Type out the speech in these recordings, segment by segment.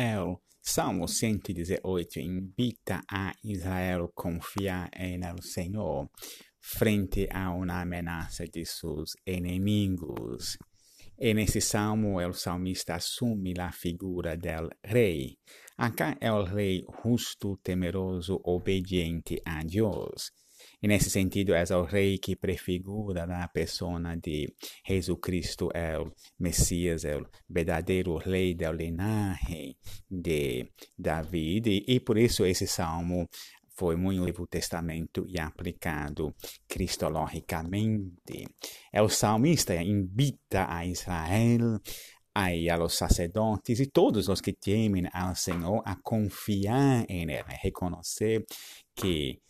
El Salmo 118 invita a Israel confiar no Senhor frente a uma ameaça de seus inimigos. E nesse salmo, o salmista assume a figura del rei. Acá é o rei justo, temeroso, obediente a Deus. E nesse sentido, é o rei que prefigura a pessoa de Jesus Cristo, é o Messias, é o verdadeiro rei do linhagem de David. E por isso esse salmo foi muito no Novo Testamento e aplicado cristologicamente. É o salmista invita a Israel aí a los sacerdotes e todos os que temem ao Senhor a confiar em Ele, reconhecer que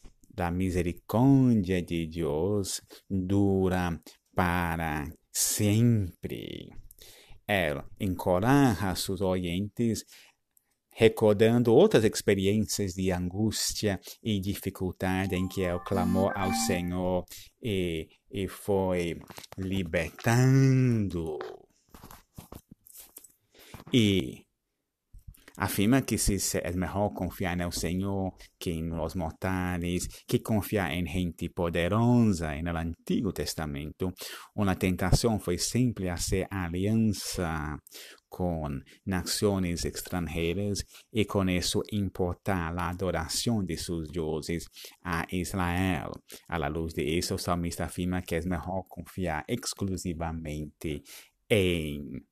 a misericórdia de Deus dura para sempre. Ele encoraja seus oyentes recordando outras experiências de angústia e dificuldade em que ele clamou ao Senhor e, e foi libertando. E afirma que se é melhor confiar no Senhor que nos mortais, que confiar em gente poderosa. No Antigo Testamento, uma tentação foi sempre fazer aliança com nações estrangeiras e com isso importar a adoração de seus deuses a Israel. À luz de isso, o salmista afirma que é melhor confiar exclusivamente em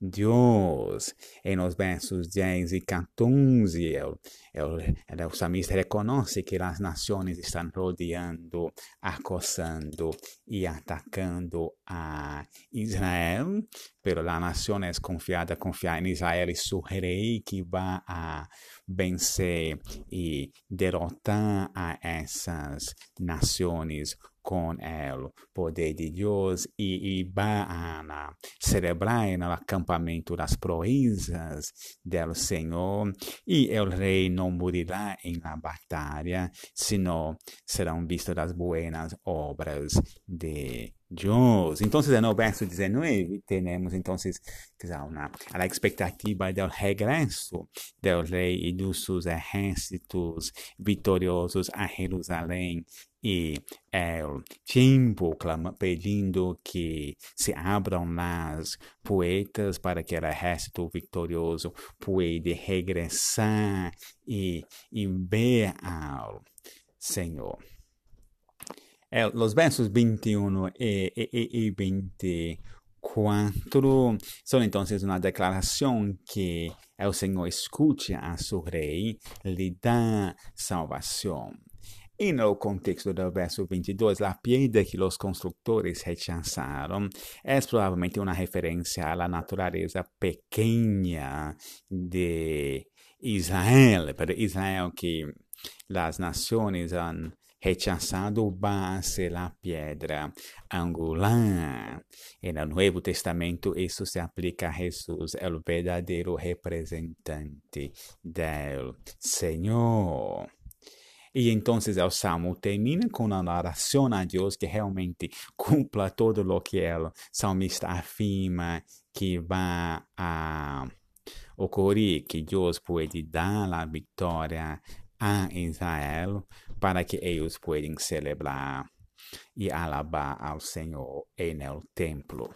Deus. Em nos versos 10 e 14, el, el, el salmista reconhece que as nações estão rodeando, acosando e atacando a Israel, pero a nação é confiada, confiar em Israel e seu rei que vai a vencer e derrotar a essas nações com o poder de Deus e, e vai celebrar no acampamento das proezas do Senhor e o rei não morirá em la batalha, senão serão vistas as buenas obras de Deus. Então, no verso 19, temos então uma, a expectativa do regresso do rei e dos seus exércitos vitoriosos a Jerusalém e el tempo clama, pedindo que se abram as poetas para que o exército vitorioso pueda regressar e, e ver ao Senhor. El, los versos 21 e, e, e 24 são então uma declaração que o Senhor escute a seu rei, lhe dá salvação. E no contexto do verso 22, a piedra que os construtores rechazaram é provavelmente uma referência à natureza pequena de Israel, para Israel que as nações han rechazado va a ser la piedra angular. En el Nuevo Testamento isso se aplica a Jesús, el verdadeiro representante del Senhor. E então o salmo termina com uma oração a Deus que realmente cumpra todo o que o salmista afirma que vai a ocorrer, que Deus pode dar a vitória a Israel para que eles possam celebrar e alabar ao Senhor em el templo.